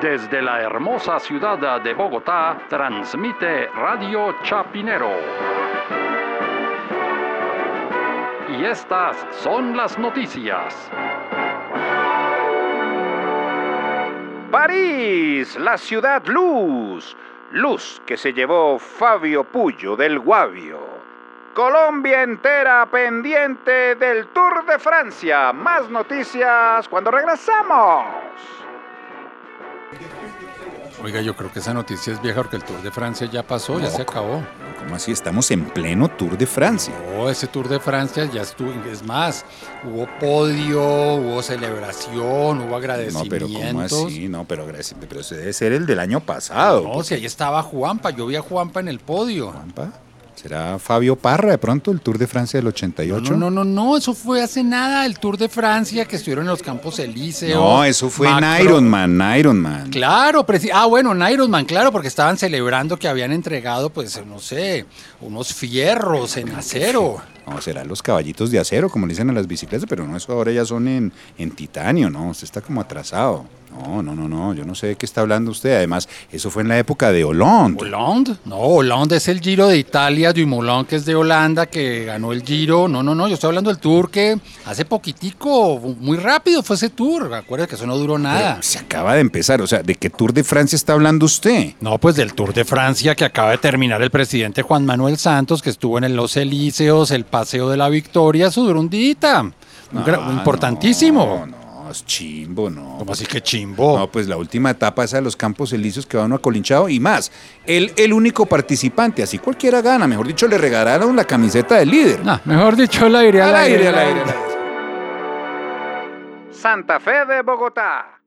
Desde la hermosa ciudad de Bogotá, transmite Radio Chapinero. Y estas son las noticias. París, la ciudad luz. Luz que se llevó Fabio Puyo del Guavio. Colombia entera pendiente del Tour de Francia. Más noticias cuando regresamos. Oiga, yo creo que esa noticia es vieja porque el Tour de Francia ya pasó, ya se acabó. ¿Cómo así? Estamos en pleno Tour de Francia. No, ese Tour de Francia ya estuvo, es más, hubo podio, hubo celebración, hubo No, agradecimientos. pero ¿cómo así? No, pero, agradec- pero ese debe ser el del año pasado. No, si ahí estaba Juanpa, yo vi a Juanpa en el podio. Juanpa. ¿Será Fabio Parra de pronto el Tour de Francia del 88? No, no, no, no, eso fue hace nada, el Tour de Francia que estuvieron en los Campos Elíseos. No, eso fue en Macron. Ironman, Ironman. Claro, ah, bueno, en Ironman, claro, porque estaban celebrando que habían entregado, pues, no sé, unos fierros en acero. No, serán los caballitos de acero, como le dicen a las bicicletas, pero no, eso ahora ya son en, en titanio, ¿no? Usted está como atrasado. No, no, no, no, yo no sé de qué está hablando usted. Además, eso fue en la época de Hollande. ¿Hollande? No, Hollande es el Giro de Italia, Dumoulin que es de Holanda, que ganó el Giro. No, no, no, yo estoy hablando del Tour que hace poquitico, muy rápido fue ese Tour. Acuérdate que eso no duró nada. Pero se acaba de empezar, o sea, ¿de qué Tour de Francia está hablando usted? No, pues del Tour de Francia que acaba de terminar el presidente Juan Manuel Santos, que estuvo en el Los Elíseos, el Paseo de la Victoria, eso duró un día. Ah, importantísimo. No, no, es chimbo, no. ¿Cómo así que chimbo? No, pues la última etapa esa de los Campos Elíseos que va uno acolinchado y más. Él, el único participante, así cualquiera gana. Mejor dicho, le regalaron la camiseta del líder. No, mejor dicho, la aire al Al aire. al al aire. Santa Fe de Bogotá.